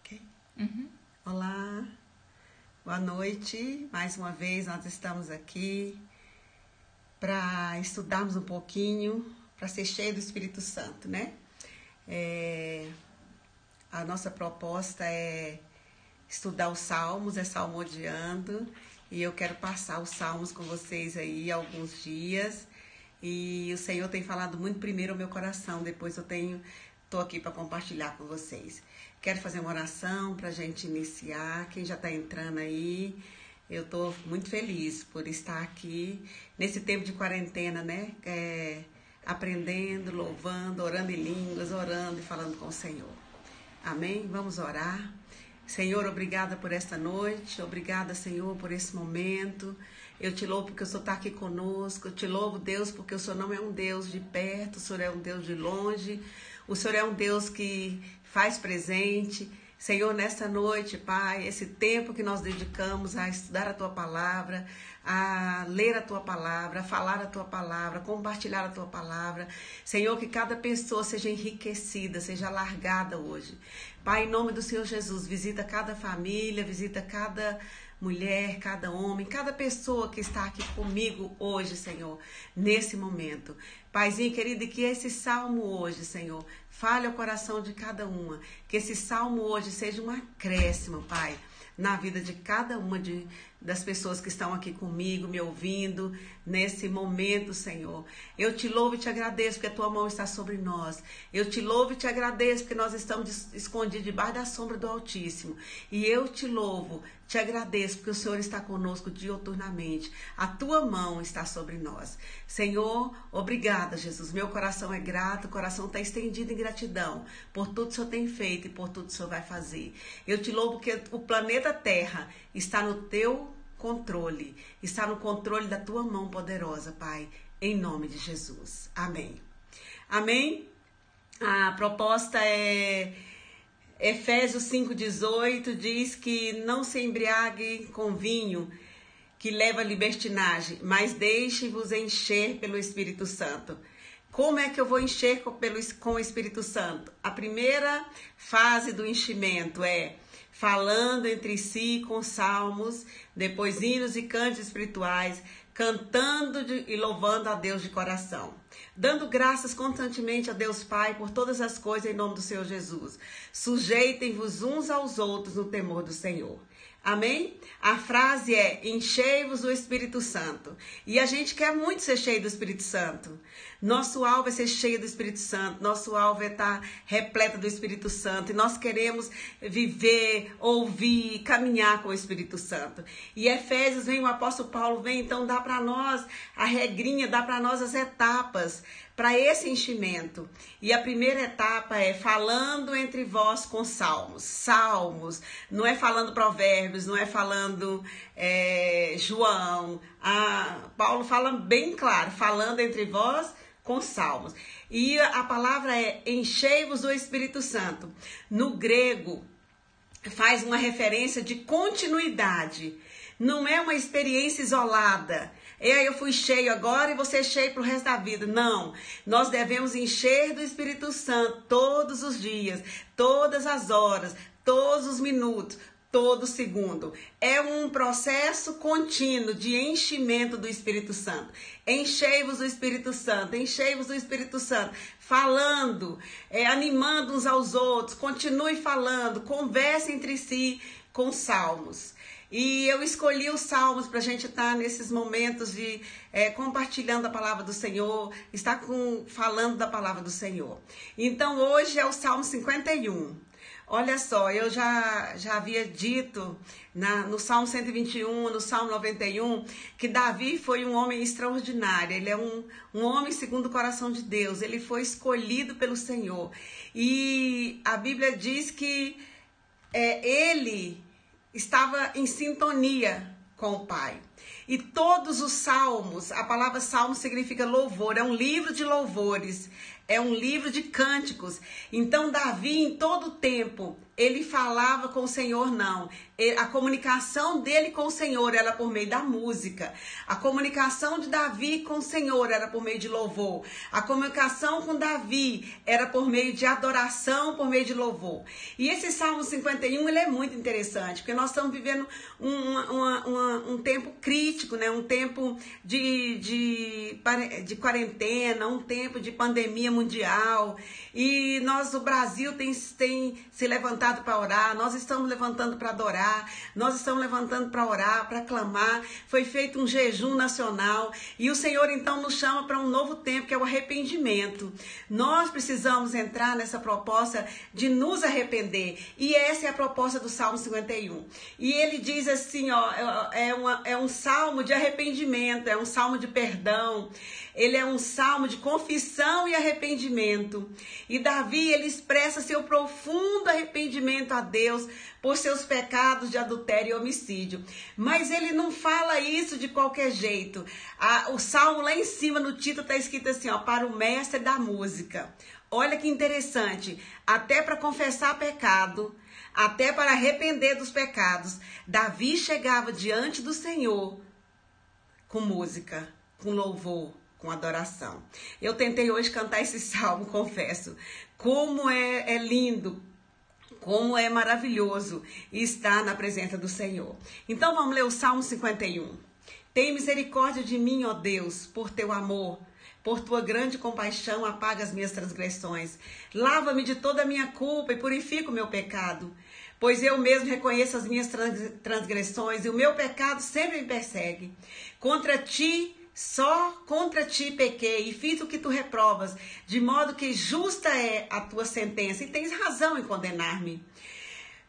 Ok? Uhum. Olá, boa noite. Mais uma vez nós estamos aqui para estudarmos um pouquinho, para ser cheio do Espírito Santo, né? É, a nossa proposta é estudar os Salmos, é salmodiando, e eu quero passar os Salmos com vocês aí alguns dias. E o Senhor tem falado muito primeiro ao meu coração, depois eu tenho tô aqui para compartilhar com vocês. Quero fazer uma oração para a gente iniciar. Quem já está entrando aí, eu estou muito feliz por estar aqui nesse tempo de quarentena, né? É, aprendendo, louvando, orando em línguas, orando e falando com o Senhor. Amém? Vamos orar. Senhor, obrigada por esta noite, obrigada, Senhor, por esse momento. Eu te louvo porque o Senhor está aqui conosco. Eu te louvo, Deus, porque o Senhor não é um Deus de perto, o Senhor é um Deus de longe. O Senhor é um Deus que faz presente. Senhor, nesta noite, Pai, esse tempo que nós dedicamos a estudar a tua palavra, a ler a tua palavra, a falar a tua palavra, compartilhar a tua palavra. Senhor, que cada pessoa seja enriquecida, seja alargada hoje. Pai, em nome do Senhor Jesus, visita cada família, visita cada mulher, cada homem, cada pessoa que está aqui comigo hoje, Senhor, nesse momento. Paizinho querido, que esse salmo hoje, Senhor, fale ao coração de cada uma. Que esse salmo hoje seja um acréscimo, Pai, na vida de cada uma de, das pessoas que estão aqui comigo, me ouvindo nesse momento, Senhor. Eu te louvo e te agradeço porque a tua mão está sobre nós. Eu te louvo e te agradeço porque nós estamos escondidos debaixo da sombra do Altíssimo. E eu te louvo, te agradeço porque o Senhor está conosco dioturnamente. A tua mão está sobre nós. Senhor, obrigada, Jesus. Meu coração é grato, o coração está estendido em gratidão por tudo que o Senhor tem feito e por tudo que o Senhor vai fazer. Eu te louvo porque o planeta Terra está no teu controle, está no controle da tua mão poderosa, Pai, em nome de Jesus. Amém. Amém. A proposta é Efésios 5:18 diz que não se embriague com vinho que leva à libertinagem, mas deixe-vos encher pelo Espírito Santo. Como é que eu vou encher com, pelo, com o Espírito Santo? A primeira fase do enchimento é falando entre si com salmos, depois hinos e cantos espirituais, cantando de, e louvando a Deus de coração, dando graças constantemente a Deus Pai por todas as coisas em nome do Senhor Jesus. Sujeitem-vos uns aos outros no temor do Senhor. Amém? A frase é: enchei-vos do Espírito Santo. E a gente quer muito ser cheio do Espírito Santo. Nosso alvo é ser cheio do Espírito Santo. Nosso alvo é estar repleto do Espírito Santo. E nós queremos viver, ouvir, caminhar com o Espírito Santo. E Efésios vem, o apóstolo Paulo vem, então dá para nós a regrinha, dá para nós as etapas para esse enchimento. E a primeira etapa é falando entre vós com salmos. Salmos, não é falando provérbios, não é falando é, João. A, Paulo fala bem claro, falando entre vós com salmos. E a palavra é enchei-vos do Espírito Santo. No grego, faz uma referência de continuidade. Não é uma experiência isolada. Aí eu fui cheio agora e você é cheio o resto da vida. Não. Nós devemos encher do Espírito Santo todos os dias, todas as horas, todos os minutos, todo segundo. É um processo contínuo de enchimento do Espírito Santo. Enchei-vos do Espírito Santo, enchei-vos do Espírito Santo, falando, é, animando uns aos outros, continue falando, converse entre si com salmos. E eu escolhi os salmos para a gente estar tá nesses momentos de é, compartilhando a palavra do Senhor, estar com, falando da palavra do Senhor. Então hoje é o Salmo 51. Olha só, eu já, já havia dito na, no Salmo 121, no Salmo 91, que Davi foi um homem extraordinário. Ele é um, um homem segundo o coração de Deus. Ele foi escolhido pelo Senhor. E a Bíblia diz que é, ele estava em sintonia com o Pai. E todos os salmos, a palavra salmo significa louvor, é um livro de louvores, é um livro de cânticos. Então, Davi, em todo tempo, ele falava com o Senhor, não. A comunicação dele com o Senhor era por meio da música. A comunicação de Davi com o Senhor era por meio de louvor. A comunicação com Davi era por meio de adoração, por meio de louvor. E esse Salmo 51 ele é muito interessante, porque nós estamos vivendo um, uma, uma, um tempo crítico, né? um tempo de, de, de quarentena, um tempo de pandemia mundial. E nós, o Brasil, tem, tem se levantado para orar, nós estamos levantando para adorar, nós estamos levantando para orar, para clamar. Foi feito um jejum nacional e o Senhor então nos chama para um novo tempo, que é o arrependimento. Nós precisamos entrar nessa proposta de nos arrepender. E essa é a proposta do Salmo 51. E ele diz assim, ó, é, é uma, é um salmo de arrependimento, é um salmo de perdão. Ele é um salmo de confissão e arrependimento. E Davi, ele expressa seu profundo arrependimento a Deus por seus pecados de adultério e homicídio. Mas ele não fala isso de qualquer jeito. o salmo lá em cima no título está escrito assim, ó, para o mestre da música. Olha que interessante, até para confessar pecado, até para arrepender dos pecados, Davi chegava diante do Senhor com música, com louvor, com adoração. Eu tentei hoje cantar esse salmo, confesso. Como é, é lindo, como é maravilhoso estar na presença do Senhor. Então vamos ler o Salmo 51. Tem misericórdia de mim, ó Deus, por teu amor. Por tua grande compaixão, apaga as minhas transgressões. Lava-me de toda a minha culpa e purifica o meu pecado. Pois eu mesmo reconheço as minhas transgressões e o meu pecado sempre me persegue. Contra ti só contra ti pequei e fiz o que tu reprovas, de modo que justa é a tua sentença, e tens razão em condenar-me.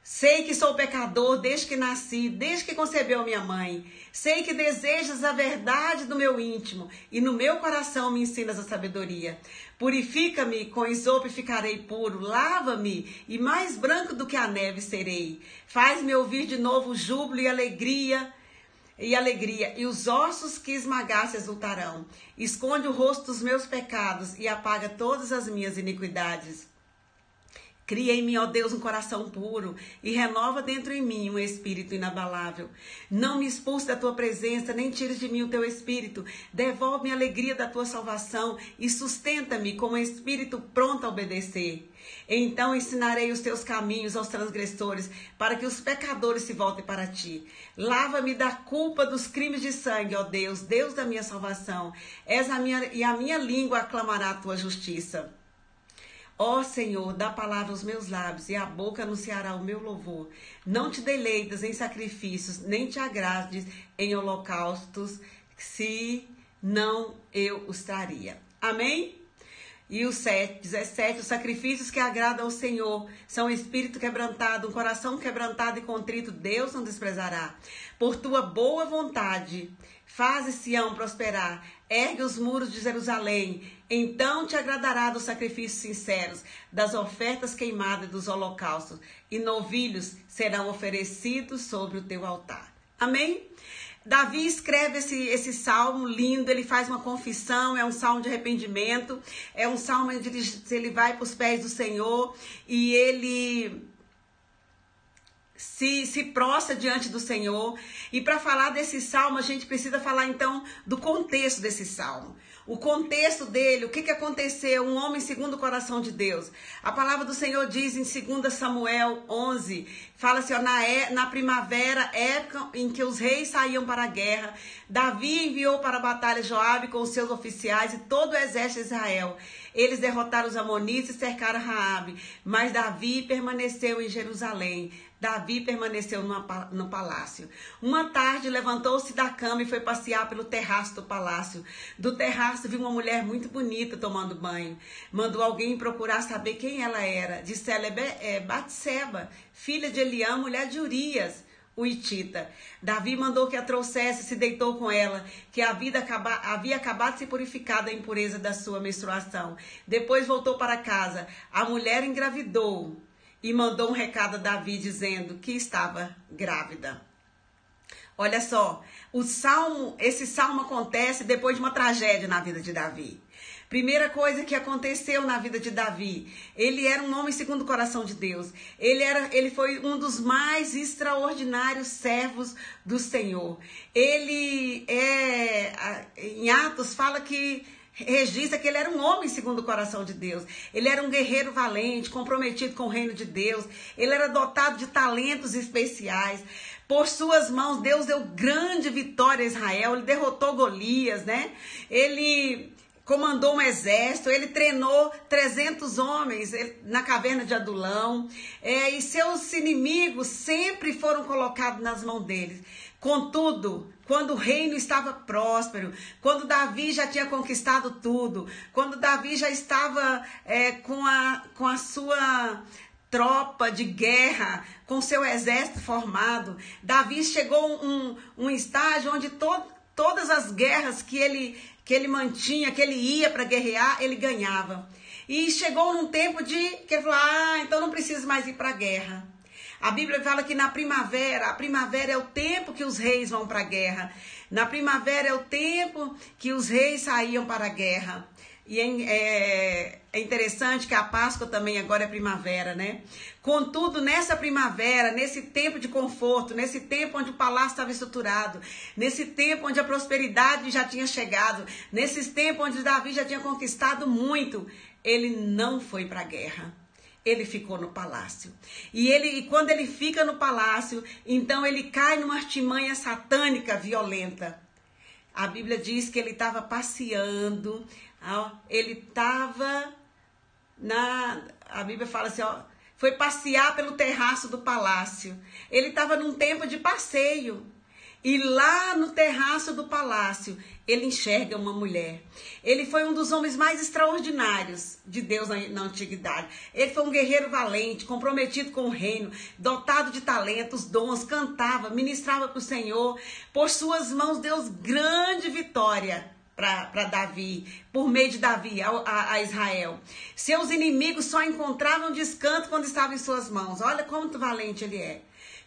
Sei que sou pecador desde que nasci, desde que concebeu minha mãe. Sei que desejas a verdade do meu íntimo e no meu coração me ensinas a sabedoria. Purifica-me com isopo e ficarei puro. Lava-me e mais branco do que a neve serei. Faz-me ouvir de novo júbilo e alegria e alegria, e os ossos que esmagasse exultarão. Esconde o rosto dos meus pecados e apaga todas as minhas iniquidades. Cria em mim, ó Deus, um coração puro e renova dentro em mim um espírito inabalável. Não me expulse da tua presença, nem tires de mim o teu espírito. Devolve-me a alegria da tua salvação e sustenta-me com um espírito pronto a obedecer. Então ensinarei os teus caminhos aos transgressores, para que os pecadores se voltem para ti. Lava-me da culpa dos crimes de sangue, ó Deus, Deus da minha salvação. És a minha, e a minha língua aclamará a tua justiça. Ó Senhor, dá palavra aos meus lábios e a boca anunciará o meu louvor. Não te deleitas em sacrifícios, nem te agrades em holocaustos, se não eu os traria. Amém? E o 7, 17, os sacrifícios que agradam ao Senhor são um espírito quebrantado, um coração quebrantado e contrito, Deus não desprezará. Por tua boa vontade, Faze Sião prosperar, ergue os muros de Jerusalém. Então te agradará dos sacrifícios sinceros, das ofertas queimadas e dos holocaustos, e novilhos serão oferecidos sobre o teu altar. Amém? Davi escreve esse, esse salmo lindo, ele faz uma confissão, é um salmo de arrependimento, é um salmo onde ele, ele vai para os pés do Senhor e ele se, se prostra diante do Senhor. E para falar desse salmo, a gente precisa falar então do contexto desse salmo. O contexto dele, o que, que aconteceu? Um homem segundo o coração de Deus. A palavra do Senhor diz em 2 Samuel 11, fala assim, ó, na, é, na primavera, época em que os reis saíam para a guerra, Davi enviou para a batalha Joabe com os seus oficiais e todo o exército de Israel. Eles derrotaram os amonitas e cercaram Raabe, mas Davi permaneceu em Jerusalém. Davi permaneceu no palácio. Uma tarde levantou-se da cama e foi passear pelo terraço do palácio. Do terraço viu uma mulher muito bonita tomando banho. Mandou alguém procurar saber quem ela era. Disse ela é, é Batseba, filha de Eliã, mulher de Urias o Itita. Davi mandou que a trouxesse se deitou com ela, que a vida acaba, havia acabado de se purificar da impureza da sua menstruação. Depois voltou para casa. A mulher engravidou e mandou um recado a Davi dizendo que estava grávida. Olha só, o salmo, esse salmo acontece depois de uma tragédia na vida de Davi. Primeira coisa que aconteceu na vida de Davi, ele era um homem segundo o coração de Deus. Ele era, ele foi um dos mais extraordinários servos do Senhor. Ele é em Atos fala que registra que ele era um homem segundo o coração de Deus. Ele era um guerreiro valente, comprometido com o reino de Deus. Ele era dotado de talentos especiais. Por suas mãos, Deus deu grande vitória a Israel. Ele derrotou Golias, né? Ele comandou um exército, ele treinou 300 homens na caverna de Adulão, é, e seus inimigos sempre foram colocados nas mãos deles. Contudo, quando o reino estava próspero, quando Davi já tinha conquistado tudo, quando Davi já estava é, com, a, com a sua tropa de guerra, com seu exército formado, Davi chegou a um, um estágio onde to, todas as guerras que ele que ele mantinha, que ele ia para guerrear, ele ganhava. E chegou num tempo de que ele falou: ah, então não preciso mais ir para a guerra. A Bíblia fala que na primavera, a primavera é o tempo que os reis vão para a guerra. Na primavera é o tempo que os reis saíam para a guerra. E é, é, interessante que a Páscoa também agora é primavera, né? Contudo, nessa primavera, nesse tempo de conforto, nesse tempo onde o palácio estava estruturado, nesse tempo onde a prosperidade já tinha chegado, nesse tempo onde Davi já tinha conquistado muito, ele não foi para a guerra. Ele ficou no palácio. E ele, e quando ele fica no palácio, então ele cai numa artimanha satânica violenta. A Bíblia diz que ele estava passeando, ele estava na. A Bíblia fala assim, ó, foi passear pelo terraço do palácio. Ele estava num tempo de passeio. E lá no terraço do palácio, ele enxerga uma mulher. Ele foi um dos homens mais extraordinários de Deus na, na, antiguidade. Ele foi um guerreiro valente, comprometido com o reino, dotado de talentos, dons, cantava, ministrava para o Senhor. Por suas mãos, Deus grande vitória para Davi, por meio de Davi, a, a, a, Israel. Seus inimigos só encontravam descanso quando estavam em suas mãos. Olha quanto valente ele é.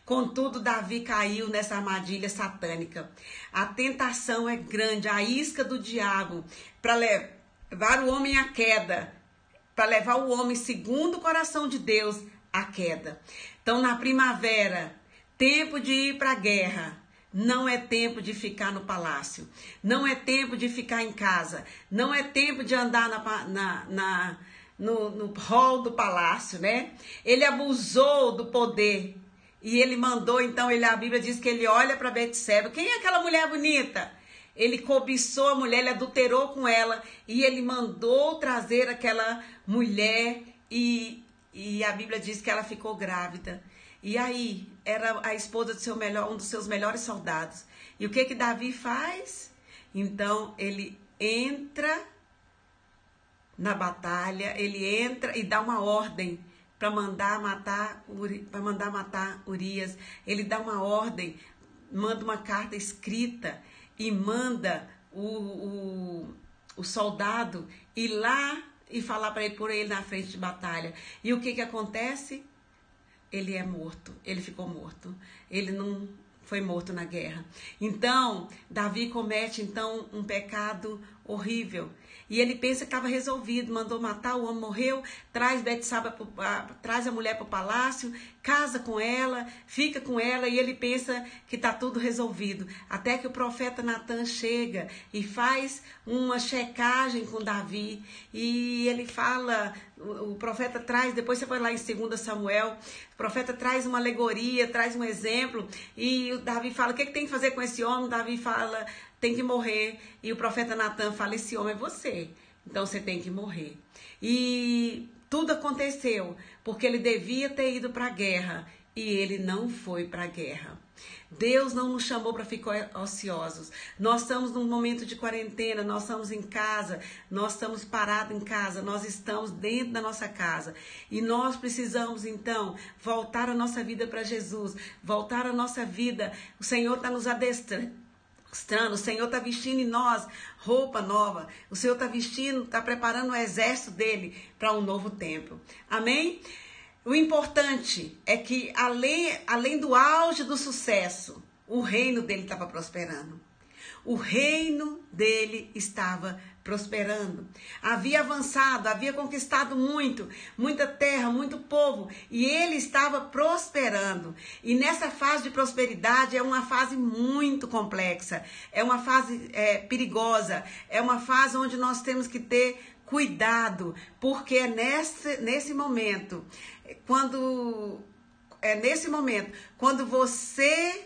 Contudo, Davi caiu nessa armadilha satânica. A tentação é grande, a isca do diabo para levar o homem à queda, para levar o homem segundo o coração de Deus à queda. Então, na primavera, tempo de ir para a guerra, não é tempo de ficar no palácio. Não é tempo de ficar em casa. Não é tempo de andar na, na, na no, no hall do palácio, né? Ele abusou do poder. E ele mandou, então, ele, a Bíblia diz que ele olha para Betseba. Quem é aquela mulher bonita? Ele cobiçou a mulher, ele adulterou com ela. E ele mandou trazer aquela mulher. E, e a Bíblia diz que ela ficou grávida. E aí, era a esposa seu melhor, um dos seus melhores soldados. E o que que Davi faz? Então, ele entra na batalha, ele entra e dá uma ordem para mandar matar para mandar matar Urias. Ele dá uma ordem, manda uma carta escrita e manda o, o, o soldado ir lá e falar para ele por ele na frente de batalha. E o que que acontece? Ele é morto, ele ficou morto. Ele não foi morto na guerra. Então, Davi comete então um pecado horrível. E ele pensa que estava resolvido, mandou matar, o homem morreu, traz Betsaba, traz a mulher para o palácio, casa com ela, fica com ela e ele pensa que está tudo resolvido. Até que o profeta Natan chega e faz uma checagem com Davi e ele fala, o, profeta traz, depois você vai lá em 2 Samuel, o profeta traz uma alegoria, traz um exemplo e o Davi fala, o que, que tem que fazer com esse homem? Davi fala, tem que morrer. E o profeta Natan fala: Esse homem é você. Então você tem que morrer. E tudo aconteceu porque ele devia ter ido para a guerra e ele não foi para a guerra. Deus não nos chamou para ficar ociosos. Nós estamos num momento de quarentena, nós estamos em casa, nós estamos parados em casa, nós estamos dentro da nossa casa. E nós precisamos então voltar a nossa vida para Jesus, voltar a nossa vida. O Senhor está nos adestrando o Senhor está vestindo em nós roupa nova, o Senhor está vestindo, está preparando o exército dele para um novo tempo. Amém? O importante é que, além, além do auge do sucesso, o reino dele estava prosperando. O reino dele estava prosperando. Havia avançado, havia conquistado muito, muita terra, muito povo, e ele estava prosperando. E nessa fase de prosperidade é uma fase muito complexa, é uma fase é, perigosa, é uma fase onde nós temos que ter cuidado, porque é nesse, nesse momento, quando é nesse momento, quando você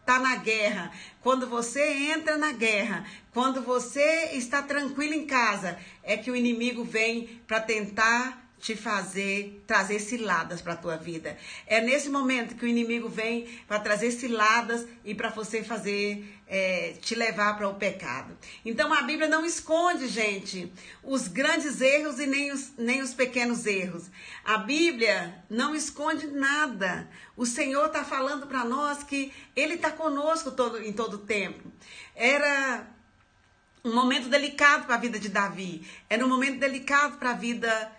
está na guerra, quando você entra na guerra, quando você está tranquilo em casa, é que o inimigo vem para tentar te fazer trazer ciladas para a tua vida. É nesse momento que o inimigo vem para trazer ciladas e para você fazer é, te levar para o pecado. Então a Bíblia não esconde, gente, os grandes erros e nem os, nem os pequenos erros. A Bíblia não esconde nada. O Senhor está falando para nós que Ele está conosco todo, em todo tempo. Era um momento delicado para a vida de Davi. Era um momento delicado para a vida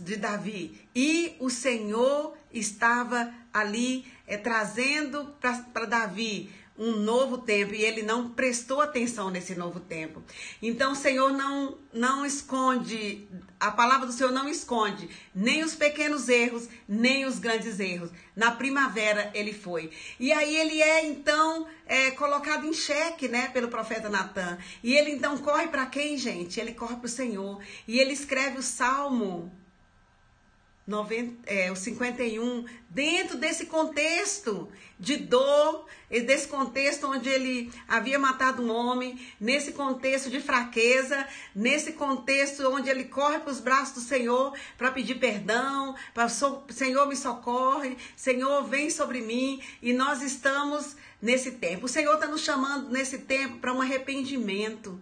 de Davi. E o Senhor estava ali é, trazendo para Davi um novo tempo e ele não prestou atenção nesse novo tempo. Então o Senhor não não esconde, a palavra do Senhor não esconde nem os pequenos erros, nem os grandes erros. Na primavera ele foi. E aí ele é então é, colocado em xeque, né, pelo profeta Natan. E ele então corre para quem, gente? Ele corre para o Senhor e ele escreve o salmo 90, é, o 51, dentro desse contexto de dor, desse contexto onde ele havia matado um homem, nesse contexto de fraqueza, nesse contexto onde ele corre para os braços do Senhor para pedir perdão, para Senhor me socorre, Senhor vem sobre mim, e nós estamos nesse tempo. O Senhor está nos chamando nesse tempo para um arrependimento.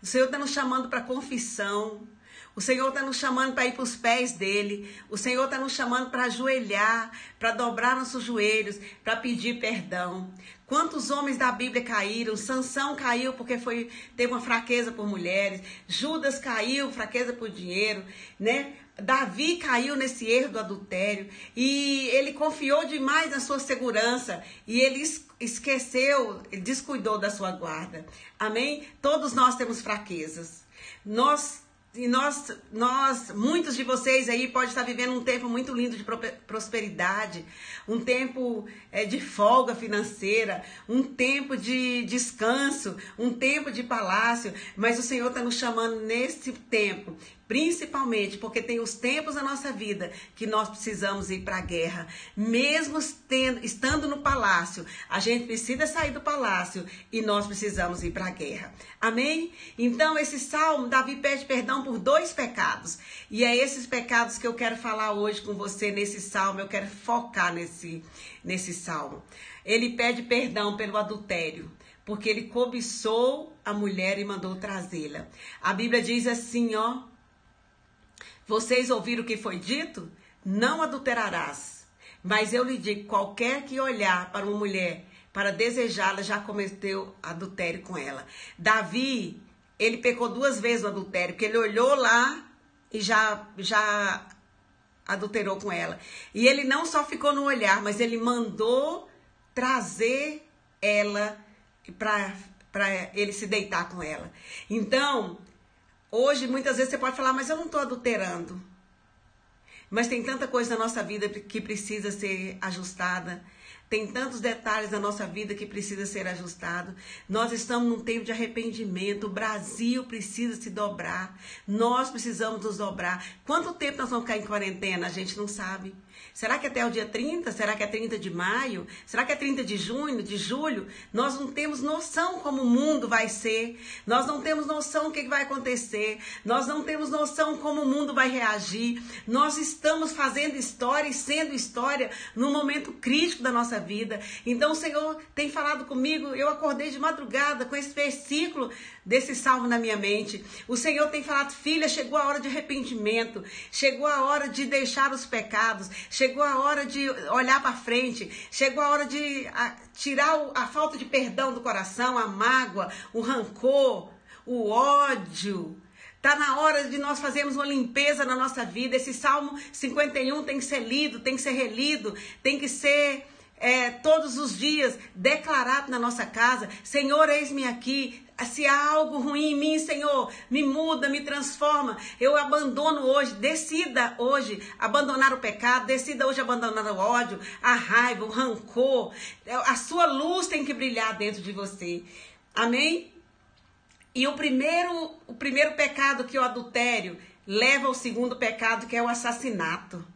O Senhor está nos chamando para confissão. O Senhor está nos chamando para ir para os pés dele. O Senhor está nos chamando para ajoelhar, para dobrar nossos joelhos, para pedir perdão. Quantos homens da Bíblia caíram? Sansão caiu porque foi teve uma fraqueza por mulheres. Judas caiu, fraqueza por dinheiro, né? Davi caiu nesse erro do adultério e ele confiou demais na sua segurança e ele esqueceu, descuidou da sua guarda. Amém? Todos nós temos fraquezas. Nós e nós, nós, muitos de vocês aí podem estar vivendo um tempo muito lindo de prosperidade, um tempo é, de folga financeira, um tempo de descanso, um tempo de palácio, mas o Senhor está nos chamando nesse tempo Principalmente porque tem os tempos da nossa vida que nós precisamos ir para a guerra. Mesmo tendo, estando no palácio, a gente precisa sair do palácio e nós precisamos ir para a guerra. Amém? Então, esse salmo, Davi pede perdão por dois pecados. E é esses pecados que eu quero falar hoje com você nesse salmo. Eu quero focar nesse, nesse salmo. Ele pede perdão pelo adultério porque ele cobiçou a mulher e mandou trazê-la. A Bíblia diz assim, ó, vocês ouviram o que foi dito? Não adulterarás. Mas eu lhe digo: qualquer que olhar para uma mulher para desejá-la já cometeu adultério com ela. Davi, ele pecou duas vezes o adultério, porque ele olhou lá e já, já adulterou com ela. E ele não só ficou no olhar, mas ele mandou trazer ela para ele se deitar com ela. Então, Hoje, muitas vezes você pode falar, mas eu não estou adulterando. Mas tem tanta coisa na nossa vida que precisa ser ajustada. Tem tantos detalhes da nossa vida que precisa ser ajustado. Nós estamos num tempo de arrependimento. O Brasil precisa se dobrar. Nós precisamos nos dobrar. Quanto tempo nós vamos ficar em quarentena? A gente não sabe. Será que até o dia 30? Será que é 30 de maio? Será que é 30 de junho, de julho? Nós não temos noção como o mundo vai ser. Nós não temos noção o que vai acontecer. Nós não temos noção como o mundo vai reagir. Nós estamos fazendo história e sendo história num momento crítico da nossa vida. Então o Senhor tem falado comigo. Eu acordei de madrugada com esse versículo desse salmo na minha mente. O Senhor tem falado, filha, chegou a hora de arrependimento. Chegou a hora de deixar os pecados. Chegou a hora de olhar para frente, chegou a hora de a, tirar a falta de perdão do coração, a mágoa, o rancor, o ódio. Tá na hora de nós fazermos uma limpeza na nossa vida. Esse Salmo 51 tem que ser lido, tem que ser relido, tem que ser é, todos os dias declarado na nossa casa: Senhor, eis-me aqui. Se há algo ruim em mim, Senhor, me muda, me transforma. Eu abandono hoje, decida hoje abandonar o pecado, decida hoje abandonar o ódio, a raiva, o rancor. A sua luz tem que brilhar dentro de você. Amém? E o primeiro, o primeiro pecado que é o adultério leva ao segundo pecado, que é o assassinato.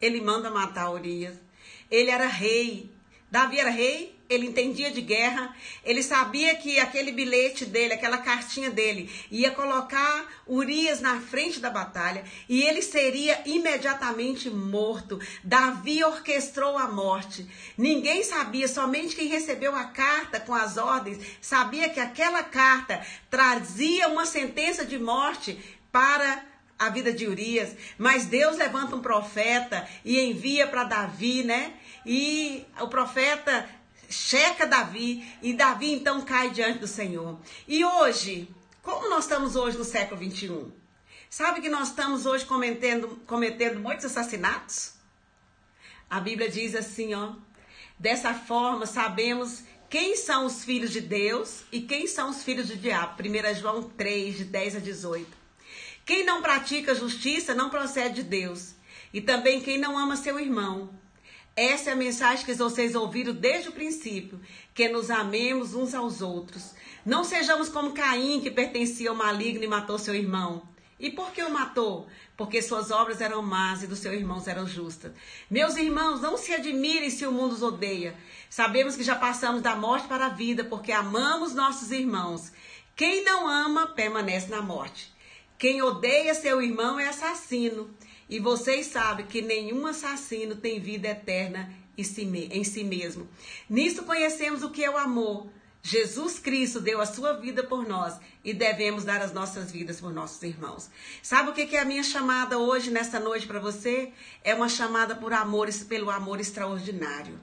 Ele manda matar Urias. Ele era rei. Davi era rei, ele entendia de guerra, ele sabia que aquele bilhete dele, aquela cartinha dele, ia colocar Urias na frente da batalha e ele seria imediatamente morto. Davi orquestrou a morte. Ninguém sabia, somente quem recebeu a carta com as ordens sabia que aquela carta trazia uma sentença de morte para a vida de Urias, mas Deus levanta um profeta e envia para Davi, né? E o profeta checa Davi e Davi então cai diante do Senhor. E hoje, como nós estamos hoje no século 21? Sabe que nós estamos hoje cometendo, cometendo muitos assassinatos? A Bíblia diz assim, ó. Dessa forma, sabemos quem são os filhos de Deus e quem são os filhos do diabo. 1 João 3, de 10 a 18. Quem não pratica justiça não procede de Deus. E também quem não ama seu irmão. Essa é a mensagem que vocês ouviram desde o princípio, que nos amemos uns aos outros. Não sejamos como Caim, que pertencia ao maligno e matou seu irmão. E por que o matou? Porque suas obras eram más e dos seus irmãos eram justas. Meus irmãos, não se admirem se o mundo os odeia. Sabemos que já passamos da morte para a vida, porque amamos nossos irmãos. Quem não ama, permanece na morte. Quem odeia seu irmão é assassino. E vocês sabem que nenhum assassino tem vida eterna em si mesmo. Nisso conhecemos o que é o amor. Jesus Cristo deu a sua vida por nós e devemos dar as nossas vidas por nossos irmãos. Sabe o que é a minha chamada hoje, nessa noite, para você? É uma chamada por amor, pelo amor extraordinário.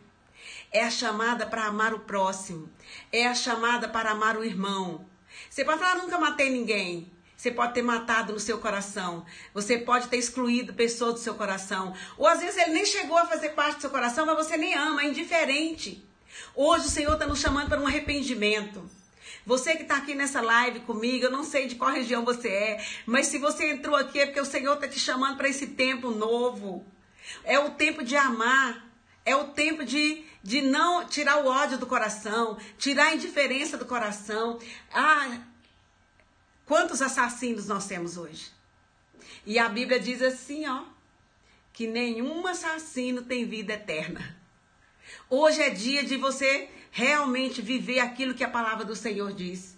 É a chamada para amar o próximo. É a chamada para amar o irmão. Você pode falar, nunca matei ninguém. Você pode ter matado no seu coração. Você pode ter excluído pessoas do seu coração. Ou às vezes ele nem chegou a fazer parte do seu coração, mas você nem ama, é indiferente. Hoje o Senhor está nos chamando para um arrependimento. Você que está aqui nessa live comigo, eu não sei de qual região você é, mas se você entrou aqui é porque o Senhor está te chamando para esse tempo novo. É o tempo de amar. É o tempo de, de não tirar o ódio do coração, tirar a indiferença do coração. Ah, Quantos assassinos nós temos hoje? E a Bíblia diz assim, ó, que nenhum assassino tem vida eterna. Hoje é dia de você realmente viver aquilo que a palavra do Senhor diz.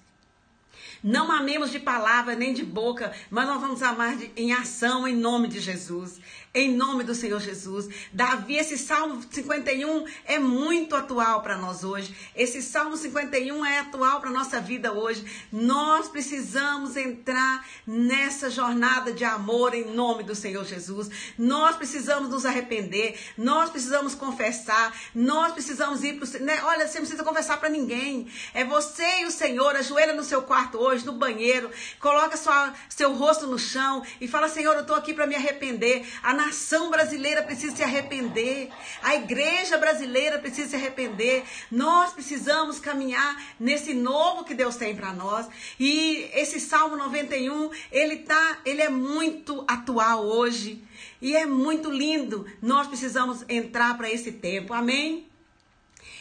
Não amemos de palavra nem de boca, mas nós vamos amar de, em ação em nome de Jesus em nome do Senhor Jesus. Davi, esse Salmo 51 é muito atual para nós hoje. Esse Salmo 51 é atual para nossa vida hoje. Nós precisamos entrar nessa jornada de amor em nome do Senhor Jesus. Nós precisamos nos arrepender, nós precisamos confessar, nós precisamos ir para o né? Olha, você não precisa confessar para ninguém. É você e o Senhor, ajoelha no seu quarto hoje, no banheiro, coloca sua, seu rosto no chão e fala: Senhor, eu estou aqui para me arrepender. A nação brasileira precisa se arrepender. A igreja brasileira precisa se arrepender. Nós precisamos caminhar nesse novo que Deus tem para nós. E esse Salmo 91, ele tá, ele é muito atual hoje. E é muito lindo. Nós precisamos entrar para esse tempo. Amém?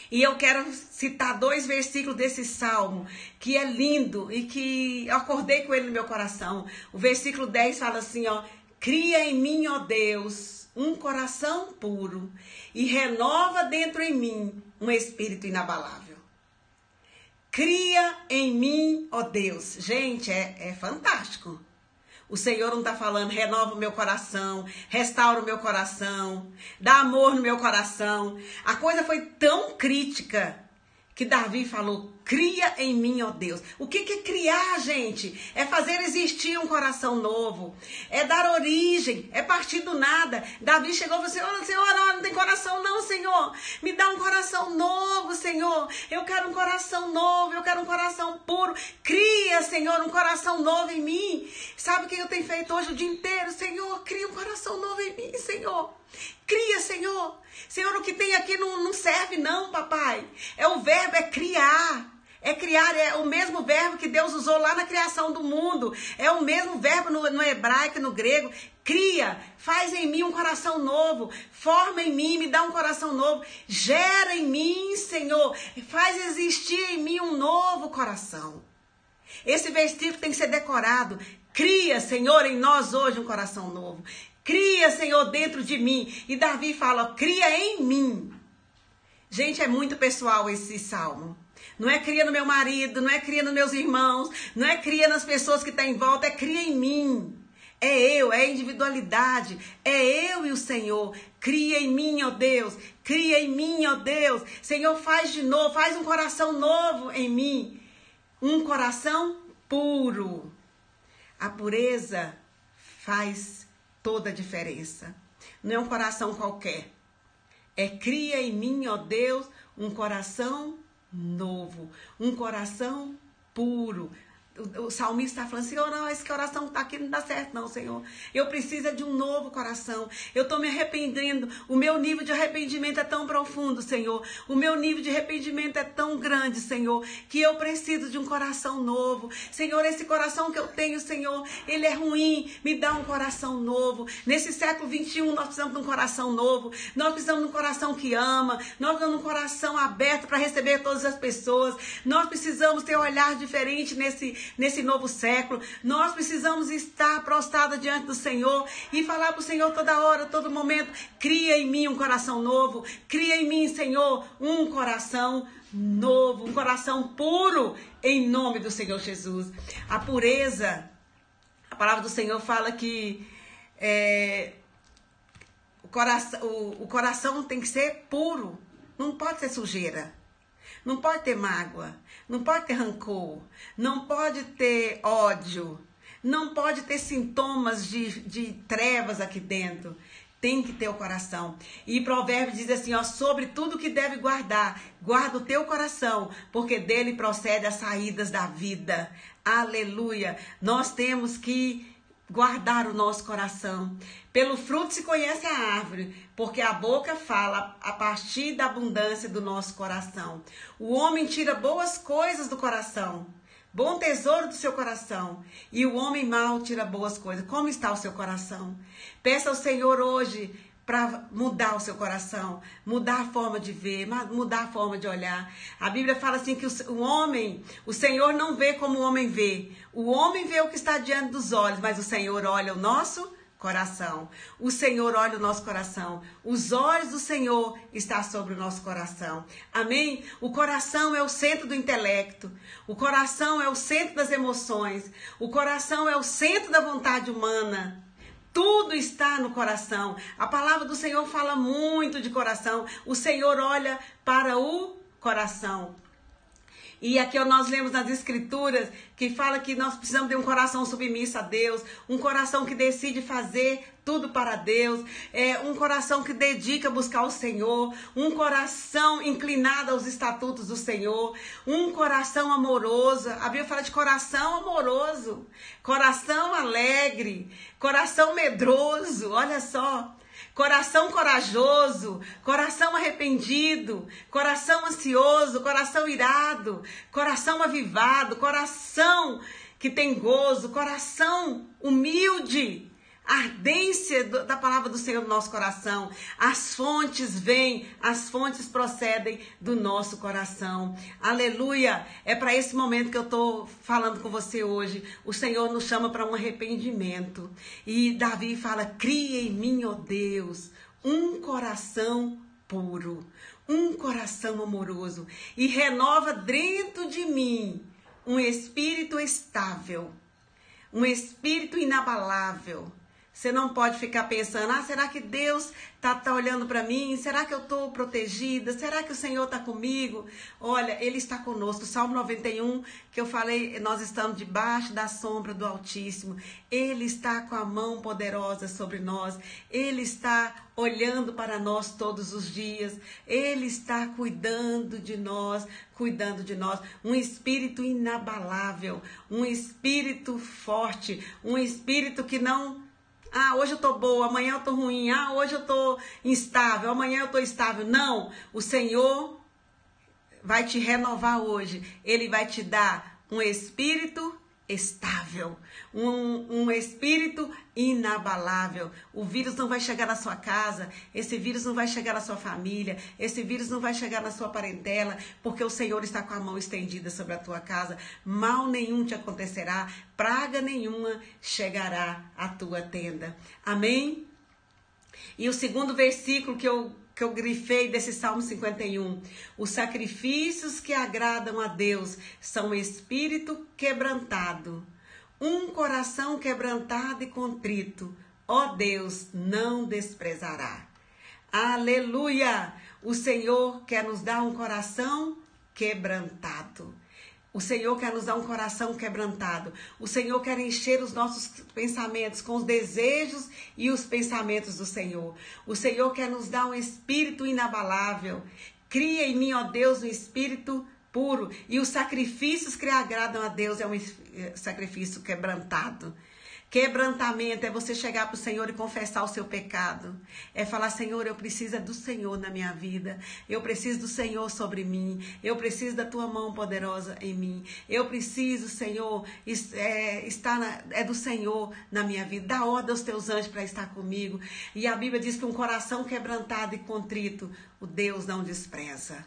E eu quero citar dois versículos desse salmo, que é lindo e que eu acordei com ele no meu coração. O versículo 10 fala assim, ó: Cria em mim, ó Deus, um coração puro e renova dentro em mim um espírito inabalável. Cria em mim, ó Deus. Gente, é, é fantástico. O Senhor não está falando, renova o meu coração, restaura o meu coração, dá amor no meu coração. A coisa foi tão crítica que Davi falou: Cria em mim, ó Deus. O que, que é criar, gente? É fazer existir um coração novo. É dar origem. É partir do nada. Davi chegou e falou: Senhor, Senhor, não tem coração, não, Senhor. Me dá um coração novo, Senhor. Eu quero um coração novo. Eu quero um coração puro. Cria, Senhor, um coração novo em mim. Sabe o que eu tenho feito hoje o dia inteiro? Senhor, cria um coração novo em mim, Senhor. Cria, Senhor. Senhor, o que tem aqui não, não serve, não, papai. É o verbo, é criar. É criar, é o mesmo verbo que Deus usou lá na criação do mundo. É o mesmo verbo no, no hebraico, no grego. Cria, faz em mim um coração novo, forma em mim, me dá um coração novo, gera em mim, Senhor, faz existir em mim um novo coração. Esse versículo tem que ser decorado. Cria, Senhor, em nós hoje um coração novo. Cria, Senhor, dentro de mim. E Davi fala: cria em mim. Gente, é muito pessoal esse salmo. Não é cria no meu marido, não é cria nos meus irmãos, não é cria nas pessoas que estão tá em volta, é cria em mim. É eu, é individualidade, é eu e o Senhor. Cria em mim, ó Deus, cria em mim, ó Deus. Senhor, faz de novo, faz um coração novo em mim. Um coração puro. A pureza faz toda a diferença. Não é um coração qualquer. É cria em mim, ó Deus, um coração novo, um coração puro, o, salmista está falando, Senhor, não, esse coração está aqui não dá certo, não, Senhor. Eu preciso de um novo coração. Eu estou me arrependendo. O meu nível de arrependimento é tão profundo, Senhor. O meu nível de arrependimento é tão grande, Senhor, que eu preciso de um coração novo. Senhor, esse coração que eu tenho, Senhor, ele é ruim. Me dá um coração novo. Nesse século 21, nós precisamos de um coração novo. Nós precisamos de um coração que ama. Nós precisamos de um coração aberto para receber todas as pessoas. Nós precisamos ter um olhar diferente nesse nesse novo século. Nós precisamos estar prostrados diante do Senhor e falar para o Senhor toda hora, todo momento: cria em mim um coração novo, cria em mim, Senhor, um coração novo, um coração puro, em nome do Senhor Jesus. A pureza, a palavra do Senhor fala que é, o, coração, o, o coração tem que ser puro, não pode ser sujeira. Não pode ter mágoa, não pode ter rancor, não pode ter ódio, não pode ter sintomas de, de trevas aqui dentro. Tem que ter o coração. E provérbio diz assim, ó, sobre tudo que deve guardar, guarda o teu coração, porque dele procede as saídas da vida. Aleluia. Nós temos que guardar o nosso coração. Pelo fruto se conhece a árvore, porque a boca fala a partir da abundância do nosso coração. O homem tira boas coisas do coração, bom tesouro do seu coração, e o homem mau tira boas coisas. Como está o seu coração? Peça ao Senhor hoje para mudar o seu coração, mudar a forma de ver, mudar a forma de olhar. A Bíblia fala assim que o homem, o Senhor não vê como o homem vê. O homem vê o que está diante dos olhos, mas o Senhor olha o nosso coração. O Senhor olha o nosso coração. Os olhos do Senhor estão sobre o nosso coração. Amém? O coração é o centro do intelecto. O coração é o centro das emoções. O coração é o centro da vontade humana. Tudo está no coração. A palavra do Senhor fala muito de coração. O Senhor olha para o coração. E aqui nós lemos nas escrituras que fala que nós precisamos de um coração submisso a Deus, um coração que decide fazer tudo para Deus, é um coração que dedica a buscar o Senhor, um coração inclinado aos estatutos do Senhor, um coração amoroso. A Bíblia fala de coração amoroso, coração alegre, coração medroso. Olha só, coração corajoso, coração arrependido, coração ansioso, coração irado, coração avivado, coração que tem gozo, coração humilde ardência da palavra do Senhor no nosso coração. As fontes vêm, as fontes procedem do nosso coração. Aleluia! É para esse momento que eu estou falando com você hoje. O Senhor nos chama para um arrependimento. E Davi fala: cria em mim, ó Deus, um coração puro, um coração amoroso e renova dentro de mim um espírito estável, um espírito inabalável Você não pode ficar pensando: ah, será que Deus tá, tá olhando para mim? Será que eu estou protegida? Será que o Senhor está comigo? Olha, Ele está conosco. Salmo 91, que eu falei, nós estamos debaixo da sombra do Altíssimo. Ele está com a mão poderosa sobre nós. Ele está olhando para nós todos os dias. Ele está cuidando de nós, cuidando de nós. Um espírito inabalável, um espírito forte, um espírito que não ah, hoje eu tô boa, amanhã eu tô ruim. Ah, hoje eu tô instável, amanhã eu tô estável. Não, o Senhor vai te renovar hoje. Ele vai te dar um espírito estável, um, um espírito inabalável. O vírus não vai chegar na sua casa, esse vírus não vai chegar na sua família, esse vírus não vai chegar na sua parentela, porque o Senhor está com a mão estendida sobre a tua casa. Mal nenhum te acontecerá, praga nenhuma chegará à tua tenda. Amém? E o segundo versículo que eu que eu grifei desse Salmo 51. Os sacrifícios que agradam a Deus são espírito quebrantado, um coração quebrantado e contrito. Ó Deus, não desprezará. Aleluia! O Senhor quer nos dar um coração quebrantado. O Senhor quer nos dar um coração quebrantado. O Senhor quer encher os nossos pensamentos com os desejos e os pensamentos do Senhor. O Senhor quer nos dar um espírito inabalável. Cria em mim, ó Deus, um espírito puro. E os sacrifícios que agradam a Deus é um sacrifício quebrantado. Quebrantamento é você chegar para o Senhor e confessar o seu pecado. É falar, Senhor, eu preciso do Senhor na minha vida. Eu preciso do Senhor sobre mim. Eu preciso da tua mão poderosa em mim. Eu preciso, Senhor, é, estar na, é do Senhor na minha vida. Dá ordem aos teus anjos para estar comigo. E a Bíblia diz que um coração quebrantado e contrito, o Deus não despreza.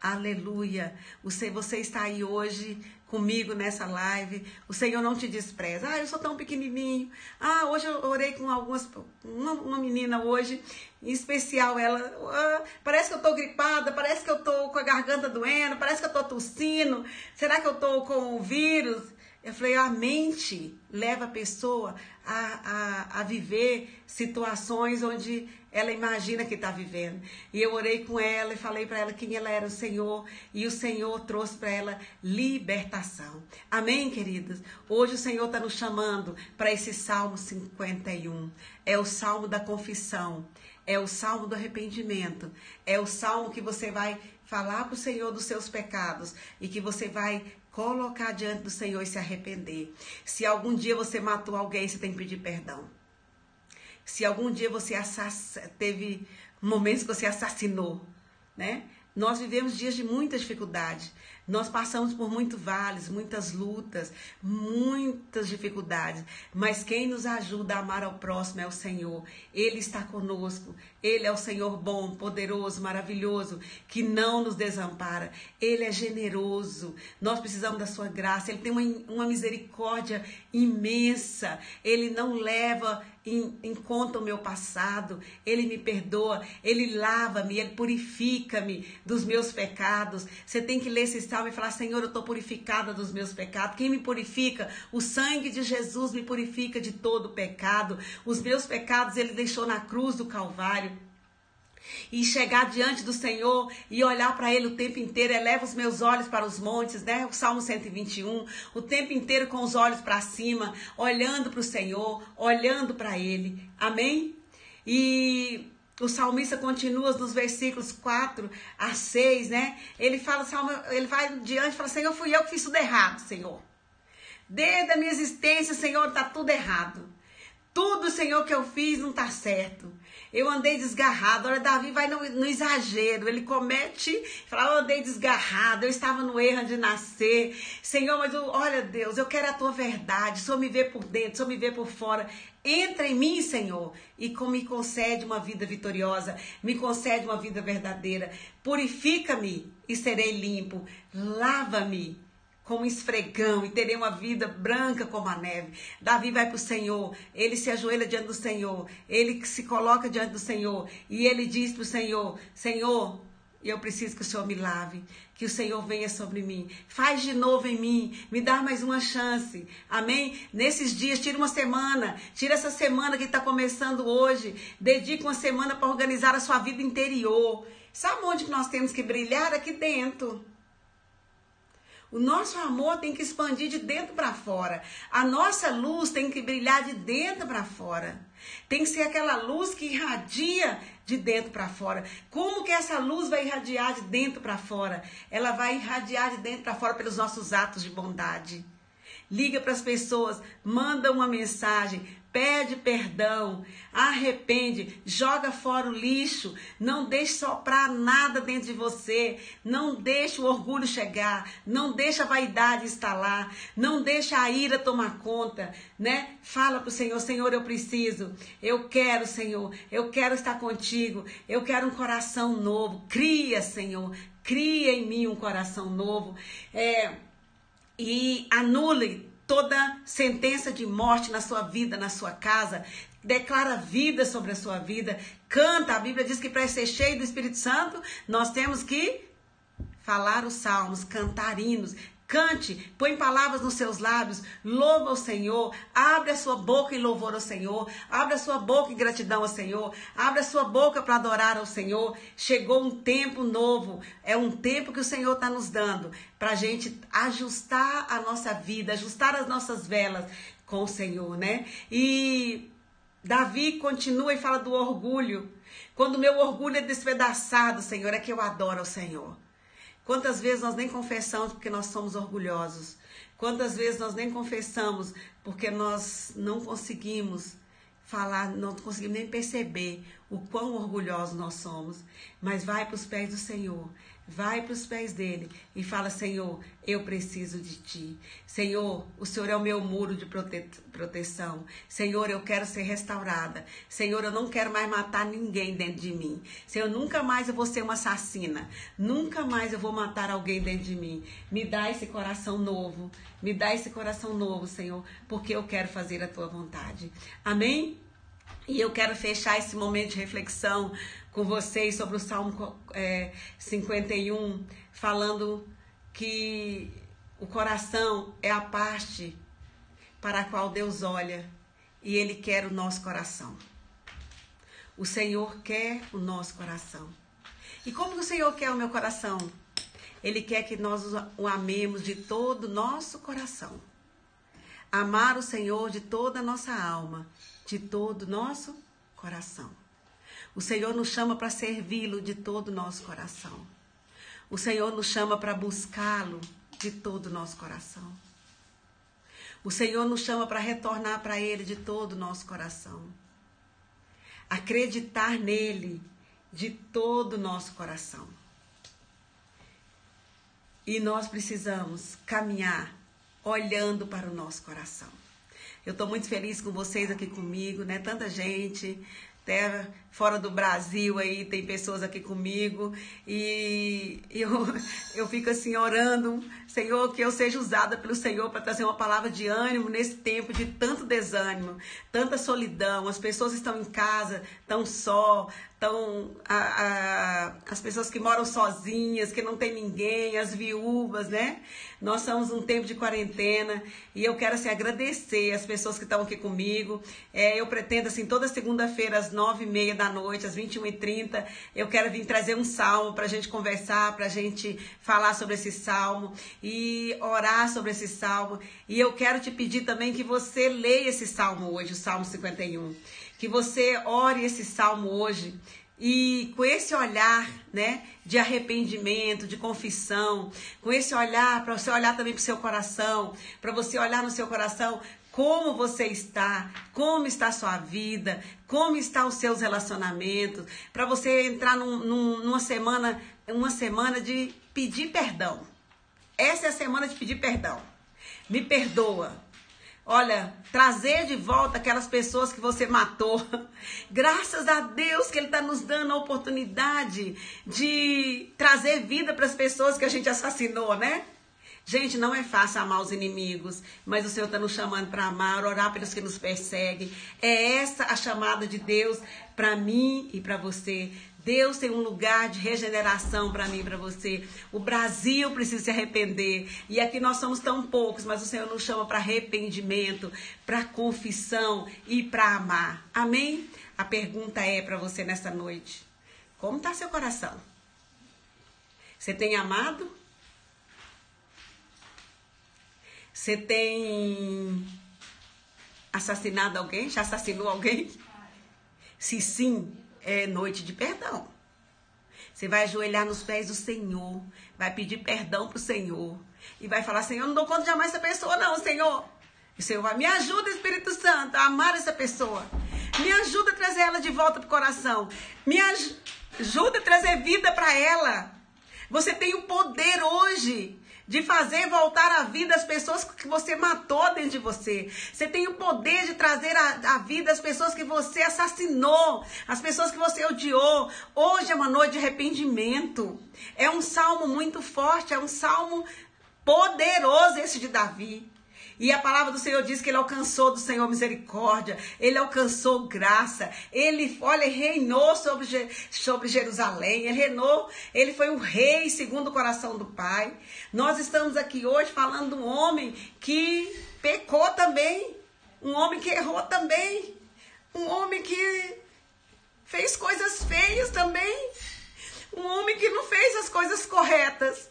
Aleluia. Você, você está aí hoje comigo nessa live. O Senhor não te despreza. Ah, eu sou tão pequenininho. Ah, hoje eu orei com algumas uma, uma menina hoje, em especial ela, ah, parece que eu tô gripada, parece que eu tô com a garganta doendo, parece que eu tô tossindo. Será que eu tô com o vírus? Eu falei, a mente leva a pessoa a, a, a viver situações onde ela imagina que está vivendo. E eu orei com ela e falei para ela quem ela era o Senhor. E o Senhor trouxe para ela libertação. Amém, queridos? Hoje o Senhor está nos chamando para esse Salmo 51. É o Salmo da confissão. É o Salmo do arrependimento. É o Salmo que você vai falar para o Senhor dos seus pecados e que você vai colocar diante do Senhor e se arrepender. Se algum dia você matou alguém, você tem que pedir perdão. Se algum dia você teve momentos que você assassinou, né? Nós vivemos dias de muita dificuldade. Nós passamos por muitos vales, muitas lutas, muitas dificuldades, mas quem nos ajuda a amar ao próximo é o Senhor. Ele está conosco. Ele é o Senhor bom, poderoso, maravilhoso, que não nos desampara. Ele é generoso. Nós precisamos da sua graça. Ele tem uma, uma misericórdia imensa. Ele não leva em, conta o meu passado, Ele me perdoa, Ele lava-me, Ele purifica-me dos meus pecados. Você tem que ler esse salmo e falar: Senhor, eu estou purificada dos meus pecados. Quem me purifica? O sangue de Jesus me purifica de todo pecado. Os meus pecados Ele deixou na cruz do Calvário e chegar diante do Senhor e olhar para Ele o tempo inteiro. Eleva os meus olhos para os montes, né? O Salmo 121. O tempo inteiro com os olhos para cima, olhando para o Senhor, olhando para Ele. Amém? E o salmista continua nos versículos 4 a 6, né? Ele fala, ele vai diante e fala: Senhor, fui eu que fiz tudo errado, Senhor. Desde a minha existência, Senhor, está tudo errado. Tudo, Senhor, que eu fiz não está certo. Eu andei desgarrado. Olha, Davi vai no, no exagero. Ele comete, fala, eu andei desgarrado. Eu estava no erro de nascer. Senhor, mas eu, olha, Deus, eu quero a tua verdade. Só me vê por dentro, só me vê por fora. Entra em mim, Senhor, e me concede uma vida vitoriosa, me concede uma vida verdadeira. Purifica-me e serei limpo. Lava-me como esfregão e terei uma vida branca como a neve. Davi vai para o Senhor, ele se ajoelha diante do Senhor, ele se coloca diante do Senhor e ele diz para o Senhor: Senhor, eu preciso que o Senhor me lave, que o Senhor venha sobre mim. Faz de novo em mim, me dá mais uma chance. Amém? Nesses dias, tira uma semana, tira essa semana que está começando hoje. Dedica uma semana para organizar a sua vida interior. Sabe onde nós temos que brilhar? Aqui dentro. O nosso amor tem que expandir de dentro para fora. A nossa luz tem que brilhar de dentro para fora. Tem que ser aquela luz que irradia de dentro para fora. Como que essa luz vai irradiar de dentro para fora? Ela vai irradiar de dentro para fora pelos nossos atos de bondade. Liga para as pessoas, manda uma mensagem, pede perdão, arrepende, joga fora o lixo, não deixe soprar nada dentro de você, não deixe o orgulho chegar, não deixe a vaidade instalar, não deixe a ira tomar conta, né? Fala para o Senhor, Senhor, eu preciso, eu quero, Senhor, eu quero estar contigo, eu quero um coração novo, cria, Senhor, cria em mim um coração novo, é, e anule toda sentença de morte na sua vida, na sua casa. Declara vida sobre a sua vida. Canta. A Bíblia diz que para ser cheio do Espírito Santo, nós temos que falar os salmos, cantar hinos, Cante, põe palavras nos seus lábios, louva o Senhor, abre a sua boca em louvor ao Senhor, abre a sua boca em gratidão ao Senhor, abre a sua boca para adorar ao Senhor. Chegou um tempo novo, é um tempo que o Senhor está nos dando para a gente ajustar a nossa vida, ajustar as nossas velas com o Senhor, né? E Davi continua e fala do orgulho. Quando meu orgulho é despedaçado, Senhor, é que eu adoro ao Senhor. Quantas vezes nós nem confessamos porque nós somos orgulhosos? Quantas vezes nós nem confessamos porque nós não conseguimos falar, não conseguimos nem perceber o quão orgulhosos nós somos? Mas vai para os pés do Senhor Vai para os pés dele e fala: Senhor, eu preciso de ti. Senhor, o Senhor é o meu muro de prote proteção. Senhor, eu quero ser restaurada. Senhor, eu não quero mais matar ninguém dentro de mim. Senhor, nunca mais eu vou ser uma assassina. Nunca mais eu vou matar alguém dentro de mim. Me dá esse coração novo. Me dá esse coração novo, Senhor, porque eu quero fazer a tua vontade. Amém? E eu quero fechar esse momento de reflexão com vocês sobre o Salmo é, 51, falando que o coração é a parte para a qual Deus olha e Ele quer o nosso coração. O Senhor quer o nosso coração. E como o Senhor quer o meu coração? Ele quer que nós o amemos de todo o nosso coração. Amar o Senhor de toda a nossa alma, de todo o nosso coração. O Senhor nos chama para servi-lo de todo o nosso coração. O Senhor nos chama para buscá-lo de todo o nosso coração. O Senhor nos chama para retornar para Ele de todo o nosso coração. Acreditar nele de todo o nosso coração. E nós precisamos caminhar olhando para o nosso coração. Eu estou muito feliz com vocês aqui comigo, né? Tanta gente, até fora do Brasil aí, tem pessoas aqui comigo. E eu, eu fico assim orando, Senhor, que eu seja usada pelo Senhor para trazer uma palavra de ânimo nesse tempo de tanto desânimo, tanta solidão. As pessoas estão em casa, tão só, tão a, a, as pessoas que moram sozinhas, que não tem ninguém, as viúvas, né? Nós estamos num tempo de quarentena e eu quero assim, agradecer as pessoas que estão aqui comigo. É, eu pretendo assim toda segunda-feira às nove e meia da noite, às 21h30, eu quero vir trazer um salmo para a gente conversar, para a gente falar sobre esse salmo e orar sobre esse salmo. E eu quero te pedir também que você leia esse salmo hoje, o Salmo 51. Que você ore esse salmo hoje e com esse olhar, né, de arrependimento, de confissão, com esse olhar para você olhar também para o seu coração, para você olhar no seu coração como você está, como está a sua vida, como estão os seus relacionamentos, para você entrar num, num, numa semana, uma semana de pedir perdão. Essa é a semana de pedir perdão. Me perdoa. Olha, trazer de volta aquelas pessoas que você matou. Graças a Deus que Ele está nos dando a oportunidade de trazer vida para as pessoas que a gente assassinou, né? Gente, não é fácil amar os inimigos, mas o Senhor está nos chamando para amar, orar pelos que nos perseguem. É essa a chamada de Deus para mim e para você. Deus tem um lugar de regeneração para mim para você. O Brasil precisa se arrepender. E aqui nós somos tão poucos, mas o Senhor nos chama para arrependimento, para confissão e para amar. Amém? A pergunta é para você nesta noite: como está seu coração? Você tem amado? Você tem assassinado alguém? Já assassinou alguém? Se sim, é noite de perdão. Você vai ajoelhar nos pés do Senhor, vai pedir perdão pro Senhor e vai falar: Senhor, não dou conta de amar essa pessoa, não, Senhor. O Senhor vai, me ajuda, Espírito Santo, a amar essa pessoa. Me ajuda a trazer ela de volta pro coração. Me ajuda a trazer vida para ela. Você tem o poder hoje de fazer voltar à vida as pessoas que você matou dentro de você. Você tem o poder de trazer à, vida as pessoas que você assassinou, as pessoas que você odiou. Hoje é uma noite de arrependimento. É um salmo muito forte, é um salmo poderoso esse de Davi. E a palavra do Senhor diz que ele alcançou do Senhor misericórdia, ele alcançou graça, ele, olha, reinou sobre, sobre Jerusalém, ele reinou, ele foi o rei segundo o coração do Pai. Nós estamos aqui hoje falando de um homem que pecou também, um homem que errou também, um homem que fez coisas feias também, um homem que não fez as coisas corretas.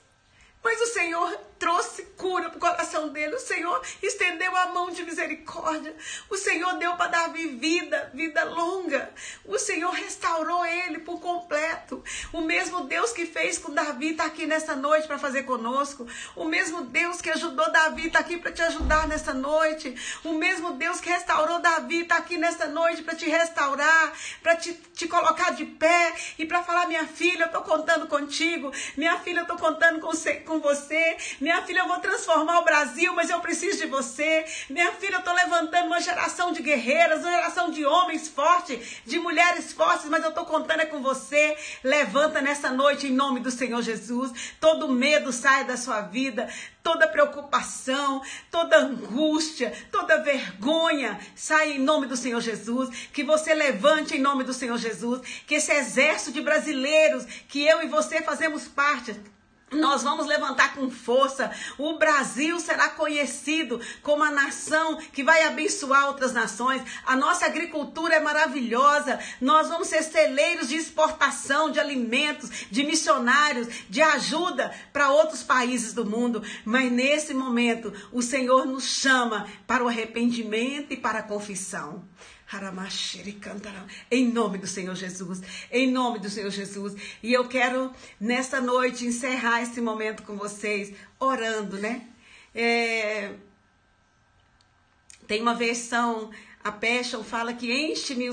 Mas o Senhor trouxe cura para o coração dele. O Senhor estendeu a mão de misericórdia. O Senhor deu para Davi vida, vida longa. O Senhor restaurou ele por completo. O mesmo Deus que fez com Davi está aqui nessa noite para fazer conosco. O mesmo Deus que ajudou Davi está aqui para te ajudar nessa noite. O mesmo Deus que restaurou Davi está aqui nessa noite para te restaurar, para te, te colocar de pé e para falar: minha filha, eu estou contando contigo. Minha filha, eu estou contando com, com você. Minha filha, eu vou transformar o Brasil, mas eu preciso de você. Minha filha, eu estou levantando uma geração de guerreiras, uma geração de homens fortes, de mulheres fortes, mas eu estou contando é com você. Levanta nessa noite em nome do Senhor Jesus. Todo medo sai da sua vida, toda preocupação, toda angústia, toda vergonha sai em nome do Senhor Jesus. Que você levante em nome do Senhor Jesus. Que esse exército de brasileiros que eu e você fazemos parte nós vamos levantar com força. O Brasil será conhecido como a nação que vai abençoar outras nações. A nossa agricultura é maravilhosa. Nós vamos ser celeiros de exportação de alimentos, de missionários, de ajuda para outros países do mundo. Mas nesse momento, o Senhor nos chama para o arrependimento e para a confissão. Em nome do Senhor Jesus. Em nome do Senhor Jesus. E eu quero, nessa noite, encerrar esse momento com vocês, orando, né? É... Tem uma versão, a Passion fala que enche-me,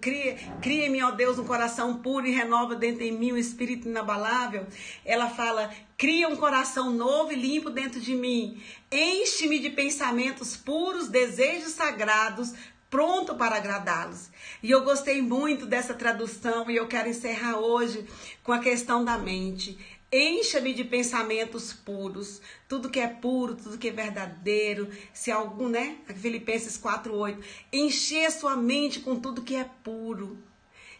cria, cria-me, ó Deus, um coração puro e renova dentro de mim um espírito inabalável. Ela fala, cria um coração novo e limpo dentro de mim. Enche-me de pensamentos puros, desejos sagrados, pronto para agradá-los. E eu gostei muito dessa tradução e eu quero encerrar hoje com a questão da mente. Encha-me de pensamentos puros, tudo que é puro, tudo que é verdadeiro, se algum, né? Filipenses 4:8. Encher sua mente com tudo que é puro.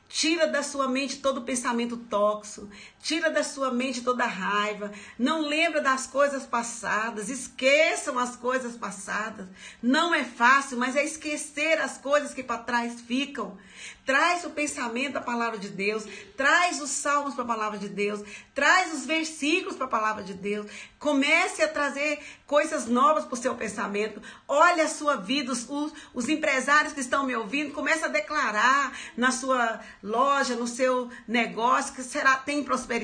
Tira da sua mente todo pensamento tóxico, tira da sua mente toda raiva. Não lembra das coisas passadas, esqueçam as coisas passadas. Não é fácil, mas é esquecer as coisas que para trás ficam. Traz o pensamento da palavra de Deus, traz os salmos para a palavra de Deus, traz os versículos para a palavra de Deus. Comece a trazer coisas novas para o seu pensamento. Olha a sua vida, os, os empresários que estão me ouvindo, comece a declarar na sua loja, no seu negócio que será tem prosperidade,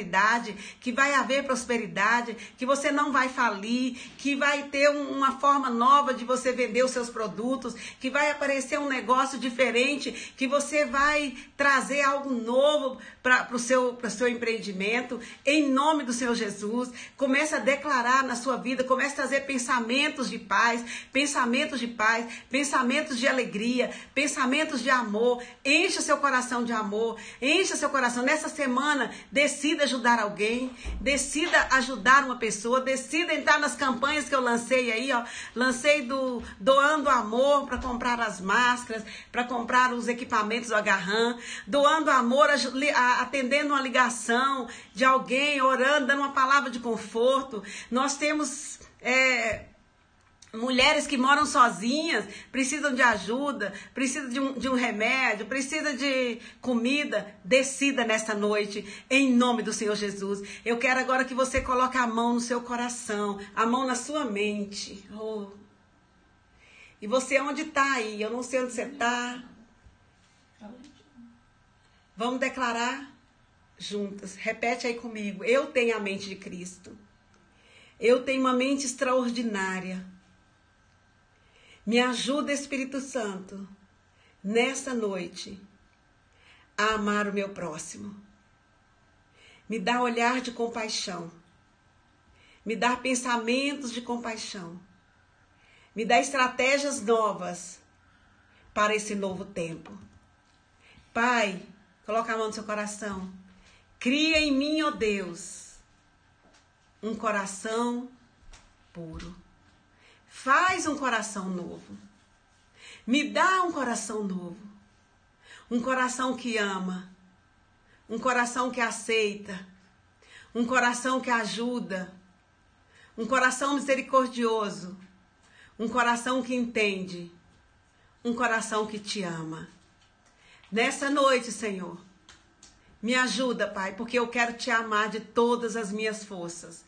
que vai haver prosperidade, que você não vai falir, que vai ter uma forma nova de você vender os seus produtos, que vai aparecer um negócio diferente, que você vai trazer algo novo para o seu, seu empreendimento, em nome do Senhor Jesus. Comece a declarar na sua vida, comece a trazer pensamentos de paz, pensamentos de paz, pensamentos de alegria, pensamentos de amor. Encha seu coração de amor. Encha seu coração. Nessa semana, decida ajudar alguém, decida ajudar uma pessoa, decida entrar nas campanhas que eu lancei aí, ó. Lancei do doando amor para comprar as máscaras, para comprar os equipamentos do Agarran, doando amor, atendendo uma ligação de alguém, orando, dando uma palavra de conforto. Nós temos é, Mulheres que moram sozinhas, precisam de ajuda, precisam de um, de um remédio, precisam de comida. Decida nesta noite, em nome do Senhor Jesus. Eu quero agora que você coloque a mão no seu coração, a mão na sua mente. Oh. E você onde está aí? Eu não sei onde você está. Vamos declarar juntas. Repete aí comigo. Eu tenho a mente de Cristo. Eu tenho uma mente extraordinária. Me ajuda, Espírito Santo, nessa noite, a amar o meu próximo. Me dá olhar de compaixão. Me dá pensamentos de compaixão. Me dá estratégias novas para esse novo tempo. Pai, coloca a mão no seu coração. Cria em mim, ó oh Deus, um coração puro. Faz um coração novo. Me dá um coração novo. Um coração que ama. Um coração que aceita. Um coração que ajuda. Um coração misericordioso. Um coração que entende. Um coração que te ama. Nessa noite, Senhor, me ajuda, Pai, porque eu quero te amar de todas as minhas forças.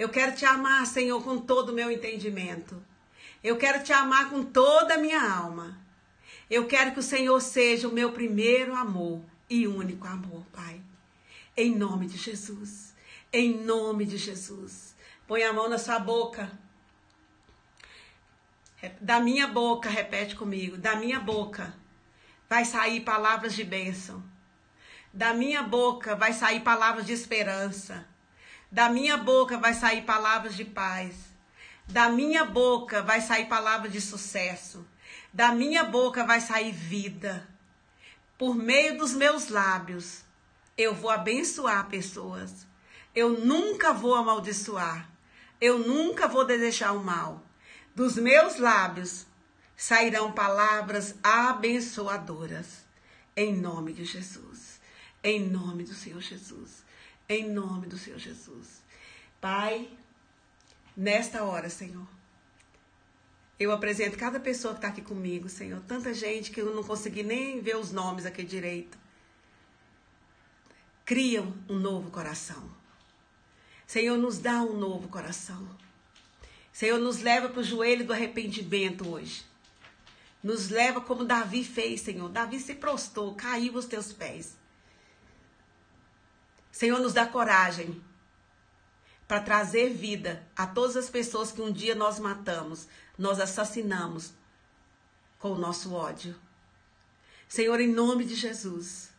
Eu quero te amar, Senhor, com todo o meu entendimento. Eu quero te amar com toda a minha alma. Eu quero que o Senhor seja o meu primeiro amor e único amor, Pai. Em nome de Jesus. Em nome de Jesus. Põe a mão na sua boca. Da minha boca, repete comigo, da minha boca vai sair palavras de bênção. Da minha boca vai sair palavras de esperança. Da minha boca vai sair palavras de paz. Da minha boca vai sair palavras de sucesso. Da minha boca vai sair vida. Por meio dos meus lábios, eu vou abençoar pessoas. Eu nunca vou amaldiçoar. Eu nunca vou desejar o mal. Dos meus lábios sairão palavras abençoadoras. Em nome de Jesus. Em nome do Senhor Jesus. Em nome do Senhor Jesus. Pai, nesta hora, Senhor, eu apresento cada pessoa que está aqui comigo, Senhor. Tanta gente que eu não consegui nem ver os nomes aqui direito. Cria um novo coração. Senhor, nos dá um novo coração. Senhor, nos leva para o joelho do arrependimento hoje. Nos leva como Davi fez, Senhor. Davi se prostou, caiu aos teus pés. Senhor, nos dá coragem para trazer vida a todas as pessoas que um dia nós matamos, nós assassinamos com o nosso ódio. Senhor, em nome de Jesus,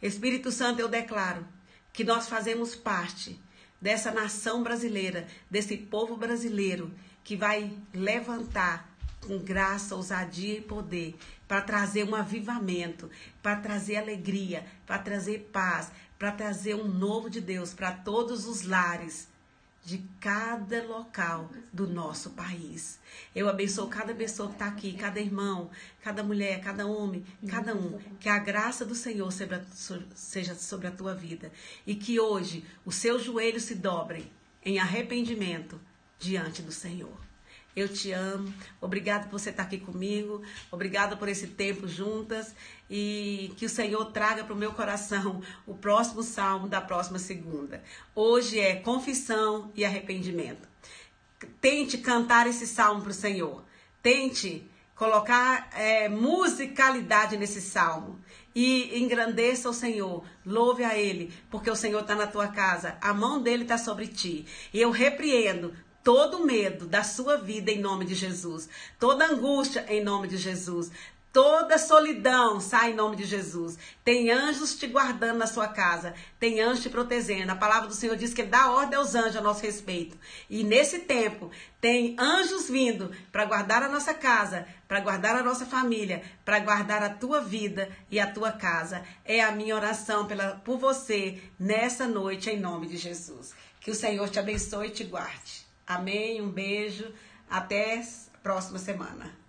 Espírito Santo, eu declaro que nós fazemos parte dessa nação brasileira, desse povo brasileiro que vai levantar com graça, ousadia e poder para trazer um avivamento, para trazer alegria, para trazer paz, para trazer um novo de Deus para todos os lares de cada local do nosso país. Eu abençoo cada pessoa que está aqui, cada irmão, cada mulher, cada homem, cada um. Que a graça do Senhor seja sobre a tua vida. E que hoje os seus joelhos se dobrem em arrependimento diante do Senhor. Eu te amo. Obrigado por você estar aqui comigo. Obrigado por esse tempo juntas. E que o Senhor traga para o meu coração o próximo salmo da próxima segunda. Hoje é confissão e arrependimento. Tente cantar esse salmo para o Senhor. Tente colocar é, musicalidade nesse salmo e engrandeça o Senhor, louve a Ele, porque o Senhor está na tua casa, a mão dele está sobre ti. E eu repreendo todo medo da sua vida em nome de Jesus, toda angústia em nome de Jesus, Toda solidão sai em nome de Jesus. Tem anjos te guardando na sua casa. Tem anjos te protegendo. A palavra do Senhor diz que Ele dá ordem aos anjos a nosso respeito. E nesse tempo, tem anjos vindo para guardar a nossa casa, para guardar a nossa família, para guardar a tua vida e a tua casa. É a minha oração pela, por você nessa noite, em nome de Jesus. Que o Senhor te abençoe e te guarde. Amém. Um beijo. Até próxima semana.